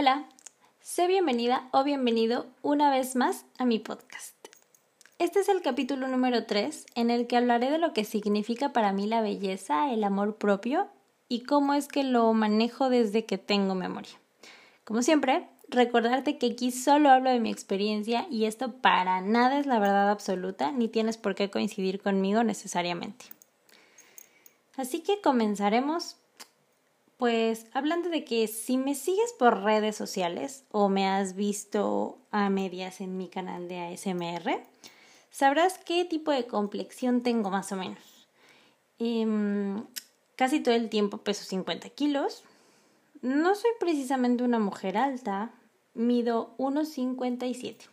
Hola, sé bienvenida o bienvenido una vez más a mi podcast. Este es el capítulo número 3 en el que hablaré de lo que significa para mí la belleza, el amor propio y cómo es que lo manejo desde que tengo memoria. Como siempre, recordarte que aquí solo hablo de mi experiencia y esto para nada es la verdad absoluta ni tienes por qué coincidir conmigo necesariamente. Así que comenzaremos pues hablando de que si me sigues por redes sociales o me has visto a medias en mi canal de ASMR, sabrás qué tipo de complexión tengo más o menos. Em, casi todo el tiempo peso 50 kilos. No soy precisamente una mujer alta, mido 1,57.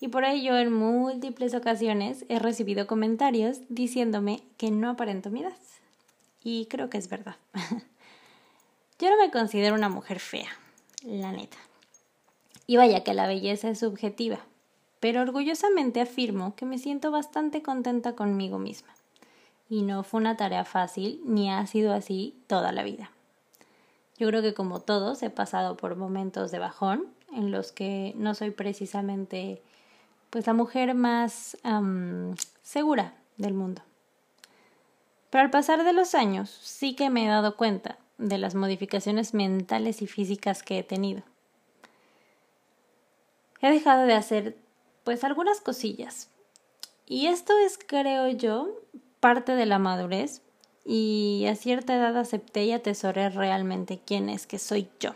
Y por ello en múltiples ocasiones he recibido comentarios diciéndome que no aparento mi edad. Y creo que es verdad. Yo no me considero una mujer fea, la neta. Y vaya que la belleza es subjetiva, pero orgullosamente afirmo que me siento bastante contenta conmigo misma. Y no fue una tarea fácil, ni ha sido así toda la vida. Yo creo que como todos he pasado por momentos de bajón en los que no soy precisamente pues la mujer más segura del mundo. Pero al pasar de los años sí que me he dado cuenta de las modificaciones mentales y físicas que he tenido. He dejado de hacer pues algunas cosillas. Y esto es, creo yo, parte de la madurez y a cierta edad acepté y atesoré realmente quién es que soy yo.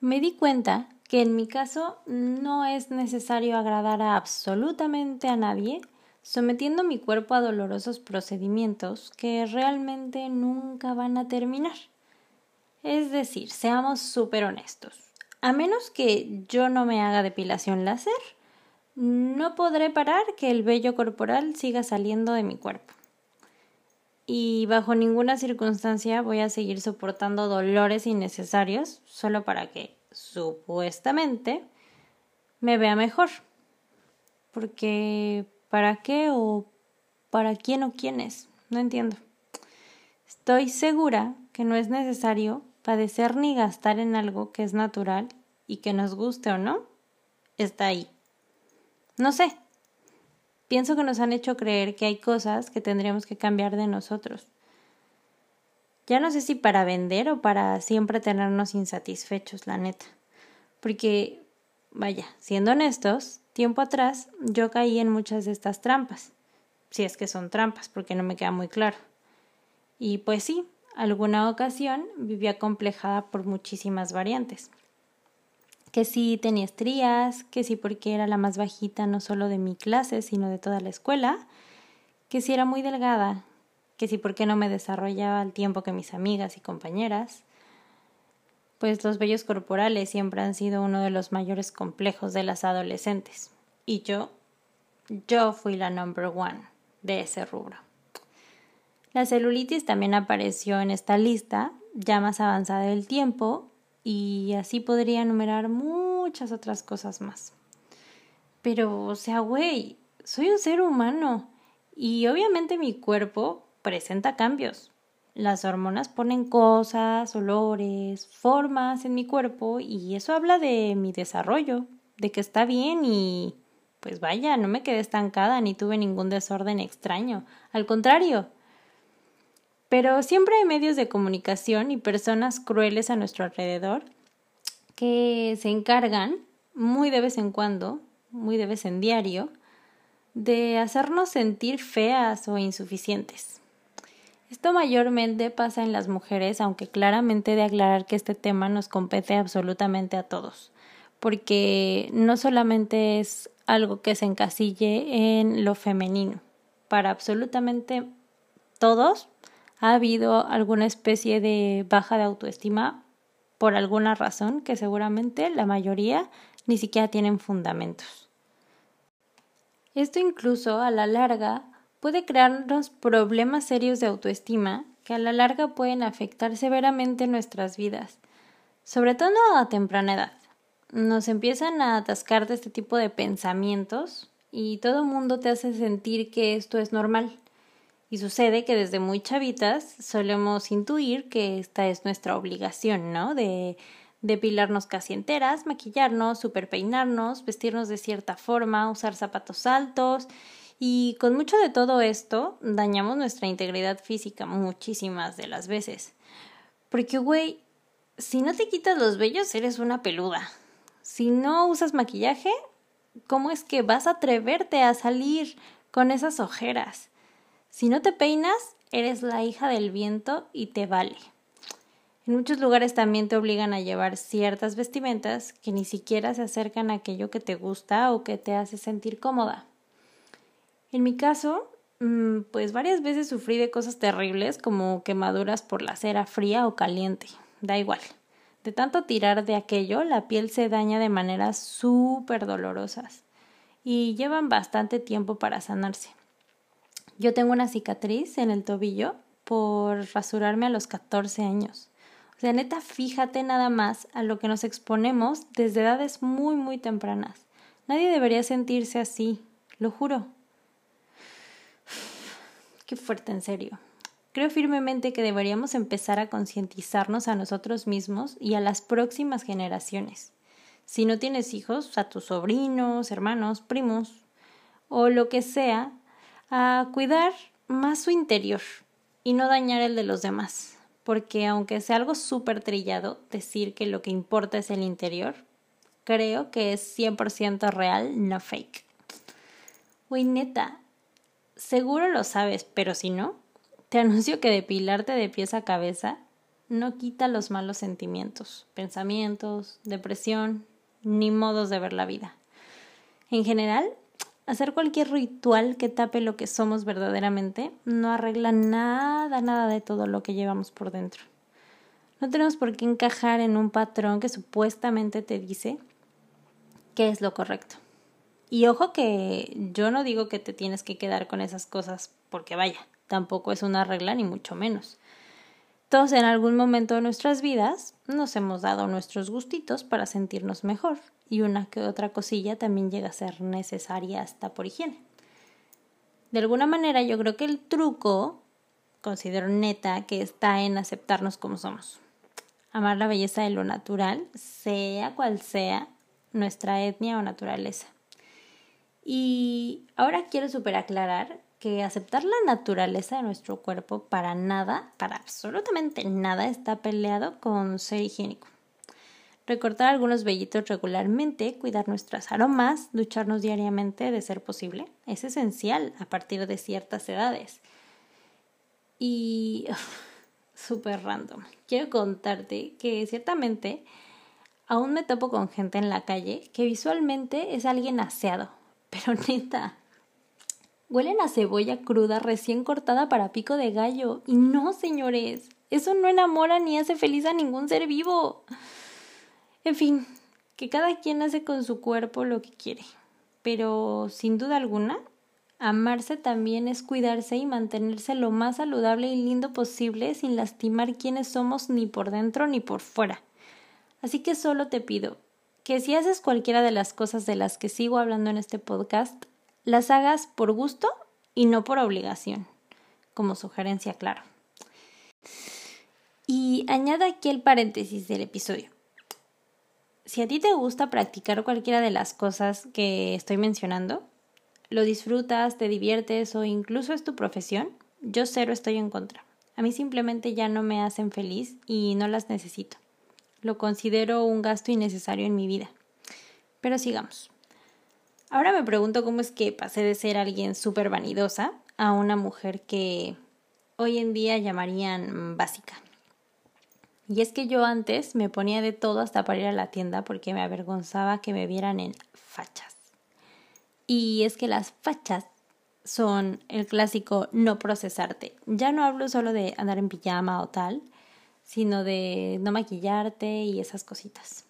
Me di cuenta que en mi caso no es necesario agradar a absolutamente a nadie sometiendo mi cuerpo a dolorosos procedimientos que realmente nunca van a terminar. Es decir, seamos súper honestos. A menos que yo no me haga depilación láser, no podré parar que el vello corporal siga saliendo de mi cuerpo. Y bajo ninguna circunstancia voy a seguir soportando dolores innecesarios solo para que, supuestamente, me vea mejor. Porque ¿Para qué o para quién o quiénes? No entiendo. Estoy segura que no es necesario padecer ni gastar en algo que es natural y que nos guste o no, está ahí. No sé. Pienso que nos han hecho creer que hay cosas que tendríamos que cambiar de nosotros. Ya no sé si para vender o para siempre tenernos insatisfechos, la neta. Porque, vaya, siendo honestos, Tiempo atrás yo caí en muchas de estas trampas, si es que son trampas, porque no me queda muy claro. Y pues sí, alguna ocasión vivía complejada por muchísimas variantes. Que sí tenía estrías, que sí porque era la más bajita no solo de mi clase, sino de toda la escuela, que sí era muy delgada, que sí porque no me desarrollaba al tiempo que mis amigas y compañeras, pues los vellos corporales siempre han sido uno de los mayores complejos de las adolescentes. Y yo, yo fui la number one de ese rubro. La celulitis también apareció en esta lista, ya más avanzada del tiempo, y así podría enumerar muchas otras cosas más. Pero, o sea, güey, soy un ser humano y obviamente mi cuerpo presenta cambios. Las hormonas ponen cosas, olores, formas en mi cuerpo y eso habla de mi desarrollo, de que está bien y pues vaya, no me quedé estancada ni tuve ningún desorden extraño. Al contrario. Pero siempre hay medios de comunicación y personas crueles a nuestro alrededor que se encargan, muy de vez en cuando, muy de vez en diario, de hacernos sentir feas o insuficientes. Esto mayormente pasa en las mujeres, aunque claramente de aclarar que este tema nos compete absolutamente a todos, porque no solamente es algo que se encasille en lo femenino, para absolutamente todos ha habido alguna especie de baja de autoestima por alguna razón que seguramente la mayoría ni siquiera tienen fundamentos. Esto incluso a la larga puede crearnos problemas serios de autoestima que a la larga pueden afectar severamente nuestras vidas, sobre todo a temprana edad. Nos empiezan a atascar de este tipo de pensamientos y todo mundo te hace sentir que esto es normal. Y sucede que desde muy chavitas solemos intuir que esta es nuestra obligación, ¿no? De, depilarnos casi enteras, maquillarnos, superpeinarnos, vestirnos de cierta forma, usar zapatos altos y con mucho de todo esto dañamos nuestra integridad física muchísimas de las veces. Porque, güey, si no te quitas los vellos eres una peluda. Si no usas maquillaje, ¿cómo es que vas a atreverte a salir con esas ojeras? Si no te peinas, eres la hija del viento y te vale. En muchos lugares también te obligan a llevar ciertas vestimentas que ni siquiera se acercan a aquello que te gusta o que te hace sentir cómoda. En mi caso, mm, pues varias veces sufrí de cosas terribles como quemaduras por la cera fría o caliente. Da igual. De tanto tirar de aquello, la piel se daña de maneras súper dolorosas y llevan bastante tiempo para sanarse. Yo tengo una cicatriz en el tobillo por rasurarme a los 14 años. O sea, neta, fíjate nada más a lo que nos exponemos desde edades muy, muy tempranas. Nadie debería sentirse así, lo juro. Qué fuerte, en serio. Creo firmemente que deberíamos empezar a concientizarnos a nosotros mismos y a las próximas generaciones. Si no tienes hijos, a tus sobrinos, hermanos, primos o lo que sea, a cuidar más su interior y no dañar el de los demás porque aunque sea algo súper trillado decir que lo que importa es el interior, creo que es 100% real, no fake. Güey, neta, seguro lo sabes, pero si no, te anuncio que depilarte de pies a cabeza no quita los malos sentimientos, pensamientos, depresión, ni modos de ver la vida. En general, Hacer cualquier ritual que tape lo que somos verdaderamente no arregla nada, nada de todo lo que llevamos por dentro. No tenemos por qué encajar en un patrón que supuestamente te dice qué es lo correcto. Y ojo que yo no digo que te tienes que quedar con esas cosas porque vaya, tampoco es una regla ni mucho menos. Todos en algún momento de nuestras vidas nos hemos dado nuestros gustitos para sentirnos mejor y una que otra cosilla también llega a ser necesaria hasta por higiene. De alguna manera yo creo que el truco, considero neta, que está en aceptarnos como somos. Amar la belleza de lo natural, sea cual sea nuestra etnia o naturaleza. Y ahora quiero super aclarar que aceptar la naturaleza de nuestro cuerpo para nada, para absolutamente nada, está peleado con ser higiénico. Recortar algunos vellitos regularmente, cuidar nuestras aromas, ducharnos diariamente de ser posible, es esencial a partir de ciertas edades. Y súper random. Quiero contarte que ciertamente aún me topo con gente en la calle que visualmente es alguien aseado, pero neta, Huelen a cebolla cruda recién cortada para pico de gallo. Y no, señores, eso no enamora ni hace feliz a ningún ser vivo. En fin, que cada quien hace con su cuerpo lo que quiere. Pero, sin duda alguna, amarse también es cuidarse y mantenerse lo más saludable y lindo posible sin lastimar quienes somos ni por dentro ni por fuera. Así que solo te pido que si haces cualquiera de las cosas de las que sigo hablando en este podcast, las hagas por gusto y no por obligación, como sugerencia, claro. Y añado aquí el paréntesis del episodio. Si a ti te gusta practicar cualquiera de las cosas que estoy mencionando, lo disfrutas, te diviertes o incluso es tu profesión, yo cero estoy en contra. A mí simplemente ya no me hacen feliz y no las necesito. Lo considero un gasto innecesario en mi vida. Pero sigamos. Ahora me pregunto cómo es que pasé de ser alguien súper vanidosa a una mujer que hoy en día llamarían básica. Y es que yo antes me ponía de todo hasta para ir a la tienda porque me avergonzaba que me vieran en fachas. Y es que las fachas son el clásico no procesarte. Ya no hablo solo de andar en pijama o tal, sino de no maquillarte y esas cositas.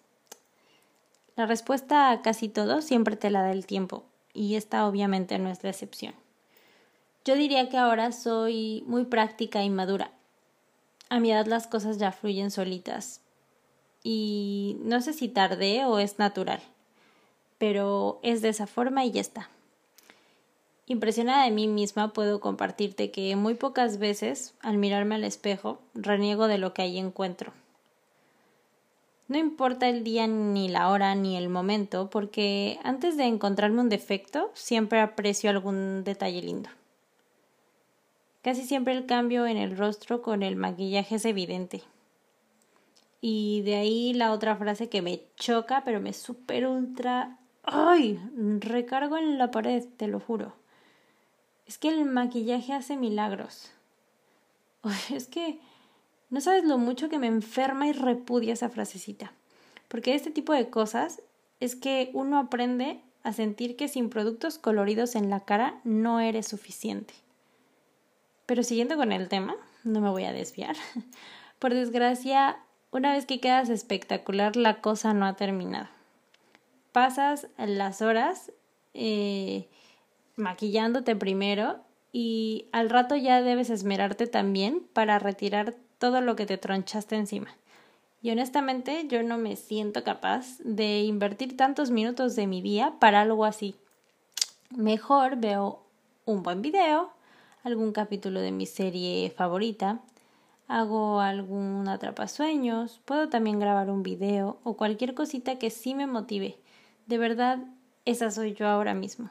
La respuesta a casi todo siempre te la da el tiempo, y esta obviamente no es la excepción. Yo diría que ahora soy muy práctica y madura. A mi edad las cosas ya fluyen solitas. Y no sé si tardé o es natural, pero es de esa forma y ya está. Impresionada de mí misma puedo compartirte que muy pocas veces, al mirarme al espejo, reniego de lo que ahí encuentro. No importa el día, ni la hora, ni el momento, porque antes de encontrarme un defecto, siempre aprecio algún detalle lindo. Casi siempre el cambio en el rostro con el maquillaje es evidente. Y de ahí la otra frase que me choca, pero me super ultra... ¡Ay! Recargo en la pared, te lo juro. Es que el maquillaje hace milagros. es que no sabes lo mucho que me enferma y repudia esa frasecita. Porque este tipo de cosas es que uno aprende a sentir que sin productos coloridos en la cara no eres suficiente. Pero siguiendo con el tema, no me voy a desviar. Por desgracia, una vez que quedas espectacular, la cosa no ha terminado. Pasas las horas eh, maquillándote primero y al rato ya debes esmerarte también para retirar todo lo que te tronchaste encima. Y honestamente yo no me siento capaz de invertir tantos minutos de mi día para algo así. Mejor veo un buen video, algún capítulo de mi serie favorita, hago algún atrapasueños, puedo también grabar un video o cualquier cosita que sí me motive. De verdad, esa soy yo ahora mismo.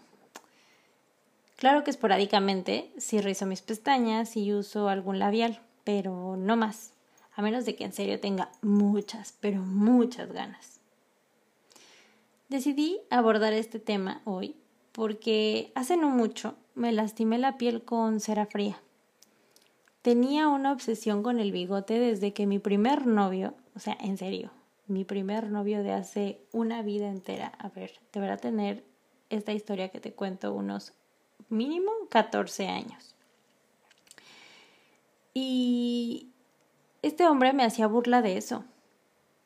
Claro que esporádicamente sí rizo mis pestañas y uso algún labial, pero no más, a menos de que en serio tenga muchas, pero muchas ganas. Decidí abordar este tema hoy porque hace no mucho me lastimé la piel con cera fría. Tenía una obsesión con el bigote desde que mi primer novio, o sea, en serio, mi primer novio de hace una vida entera, a ver, deberá tener esta historia que te cuento unos mínimo 14 años. Y este hombre me hacía burla de eso.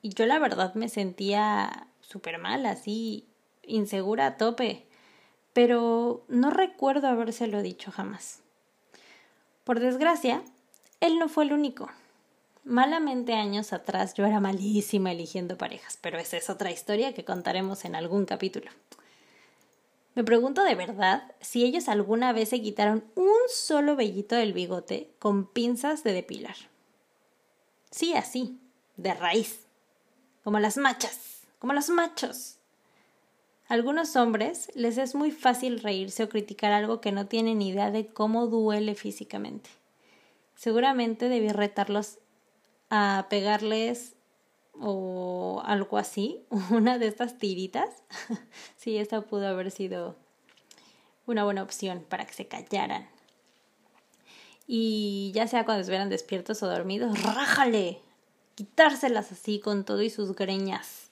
Y yo la verdad me sentía súper mal, así, insegura a tope. Pero no recuerdo habérselo dicho jamás. Por desgracia, él no fue el único. Malamente años atrás yo era malísima eligiendo parejas, pero esa es otra historia que contaremos en algún capítulo. Me pregunto de verdad si ellos alguna vez se quitaron un solo vellito del bigote con pinzas de depilar. Sí, así, de raíz, como las machas, como los machos. A algunos hombres les es muy fácil reírse o criticar algo que no tienen idea de cómo duele físicamente. Seguramente debí retarlos a pegarles o algo así, una de estas tiritas. sí, esta pudo haber sido una buena opción para que se callaran. Y ya sea cuando estuvieran despiertos o dormidos, rájale, quitárselas así con todo y sus greñas.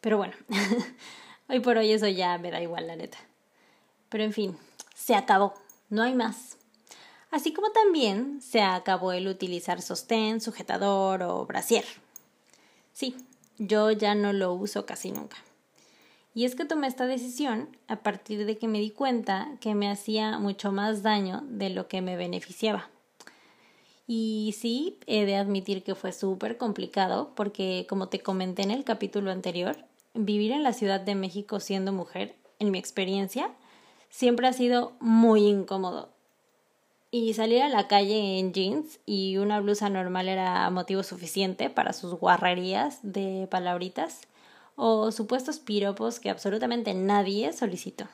Pero bueno, hoy por hoy eso ya me da igual, la neta. Pero en fin, se acabó, no hay más. Así como también se acabó el utilizar sostén, sujetador o brasier. Sí, yo ya no lo uso casi nunca. Y es que tomé esta decisión a partir de que me di cuenta que me hacía mucho más daño de lo que me beneficiaba. Y sí, he de admitir que fue súper complicado porque, como te comenté en el capítulo anterior, vivir en la Ciudad de México siendo mujer, en mi experiencia, siempre ha sido muy incómodo y salir a la calle en jeans y una blusa normal era motivo suficiente para sus guarrerías de palabritas o supuestos piropos que absolutamente nadie solicitó.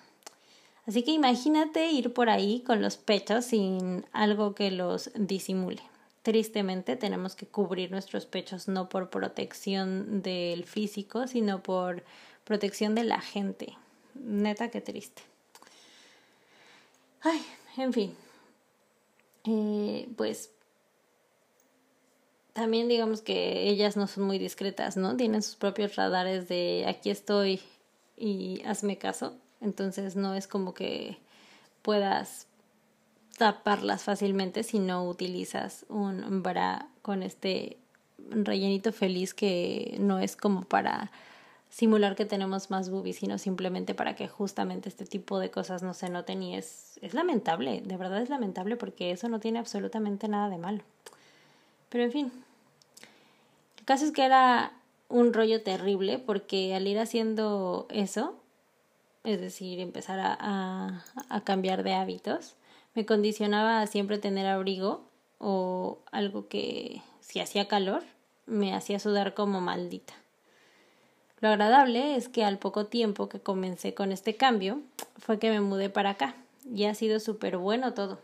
Así que imagínate ir por ahí con los pechos sin algo que los disimule. Tristemente tenemos que cubrir nuestros pechos no por protección del físico, sino por protección de la gente. Neta, qué triste. Ay, en fin, eh, pues también digamos que ellas no son muy discretas, ¿no? Tienen sus propios radares de aquí estoy y hazme caso. Entonces no es como que puedas taparlas fácilmente si no utilizas un bra con este rellenito feliz que no es como para simular que tenemos más boobies, sino simplemente para que justamente este tipo de cosas no se noten y es, es lamentable, de verdad es lamentable porque eso no tiene absolutamente nada de malo. Pero en fin, el caso es que era un rollo terrible porque al ir haciendo eso, es decir, empezar a, a, a cambiar de hábitos, me condicionaba a siempre tener abrigo o algo que si hacía calor me hacía sudar como maldita. Lo agradable es que al poco tiempo que comencé con este cambio fue que me mudé para acá y ha sido súper bueno todo.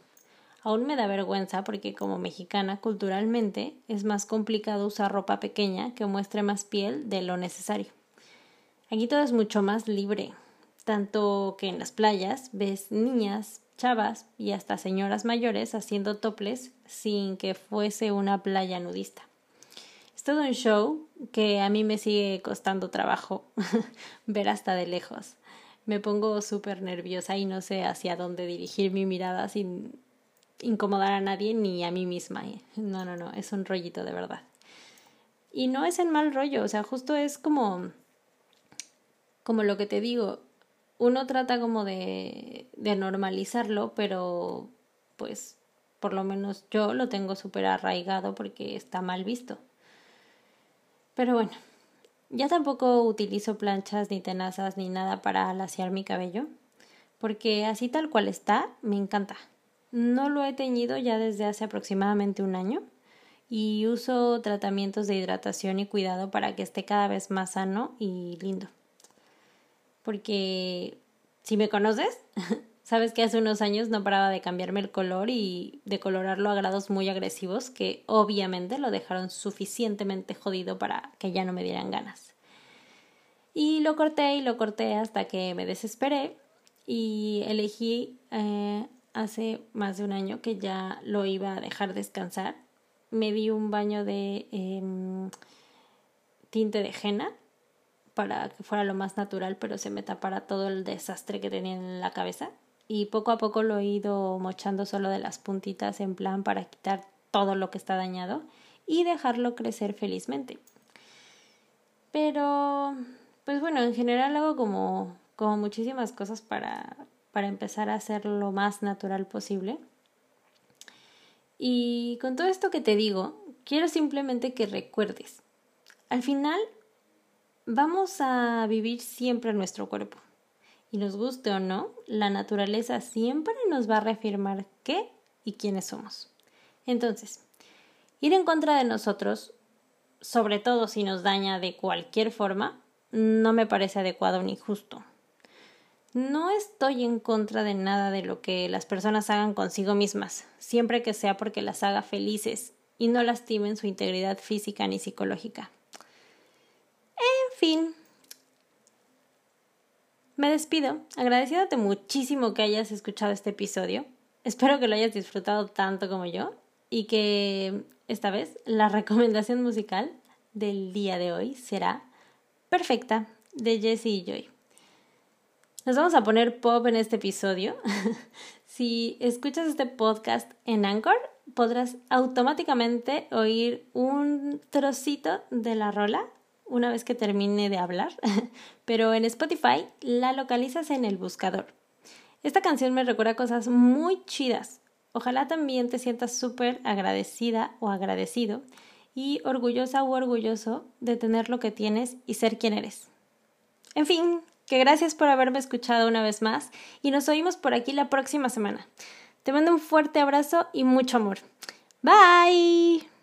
Aún me da vergüenza porque como mexicana culturalmente es más complicado usar ropa pequeña que muestre más piel de lo necesario. Aquí todo es mucho más libre, tanto que en las playas ves niñas, chavas y hasta señoras mayores haciendo toples sin que fuese una playa nudista. Todo un show que a mí me sigue costando trabajo ver hasta de lejos. Me pongo súper nerviosa y no sé hacia dónde dirigir mi mirada sin incomodar a nadie ni a mí misma. No, no, no, es un rollito de verdad. Y no es en mal rollo, o sea, justo es como como lo que te digo, uno trata como de, de normalizarlo, pero pues por lo menos yo lo tengo súper arraigado porque está mal visto. Pero bueno, ya tampoco utilizo planchas ni tenazas ni nada para alaciar mi cabello, porque así tal cual está, me encanta. No lo he teñido ya desde hace aproximadamente un año y uso tratamientos de hidratación y cuidado para que esté cada vez más sano y lindo porque si me conoces, sabes que hace unos años no paraba de cambiarme el color y de colorarlo a grados muy agresivos que obviamente lo dejaron suficientemente jodido para que ya no me dieran ganas. Y lo corté y lo corté hasta que me desesperé y elegí eh, hace más de un año que ya lo iba a dejar descansar. Me di un baño de em, tinte de henna para que fuera lo más natural, pero se me tapara todo el desastre que tenía en la cabeza. Y poco a poco lo he ido mochando solo de las puntitas en plan para quitar todo lo que está dañado y dejarlo crecer felizmente. Pero, pues bueno, en general hago como, como muchísimas cosas para, para empezar a ser lo más natural posible. Y con todo esto que te digo, quiero simplemente que recuerdes. Al final Vamos a vivir siempre nuestro cuerpo. Y nos guste o no, la naturaleza siempre nos va a reafirmar qué y quiénes somos. Entonces, ir en contra de nosotros, sobre todo si nos daña de cualquier forma, no me parece adecuado ni justo. No estoy en contra de nada de lo que las personas hagan consigo mismas, siempre que sea porque las haga felices y no lastimen su integridad física ni psicológica fin. Me despido, agradeciéndote muchísimo que hayas escuchado este episodio. Espero que lo hayas disfrutado tanto como yo y que esta vez la recomendación musical del día de hoy será Perfecta de Jessie y Joy. Nos vamos a poner pop en este episodio. si escuchas este podcast en Anchor, podrás automáticamente oír un trocito de la rola una vez que termine de hablar, pero en Spotify la localizas en el buscador. Esta canción me recuerda cosas muy chidas. Ojalá también te sientas súper agradecida o agradecido y orgullosa o orgulloso de tener lo que tienes y ser quien eres. En fin, que gracias por haberme escuchado una vez más y nos oímos por aquí la próxima semana. Te mando un fuerte abrazo y mucho amor. Bye.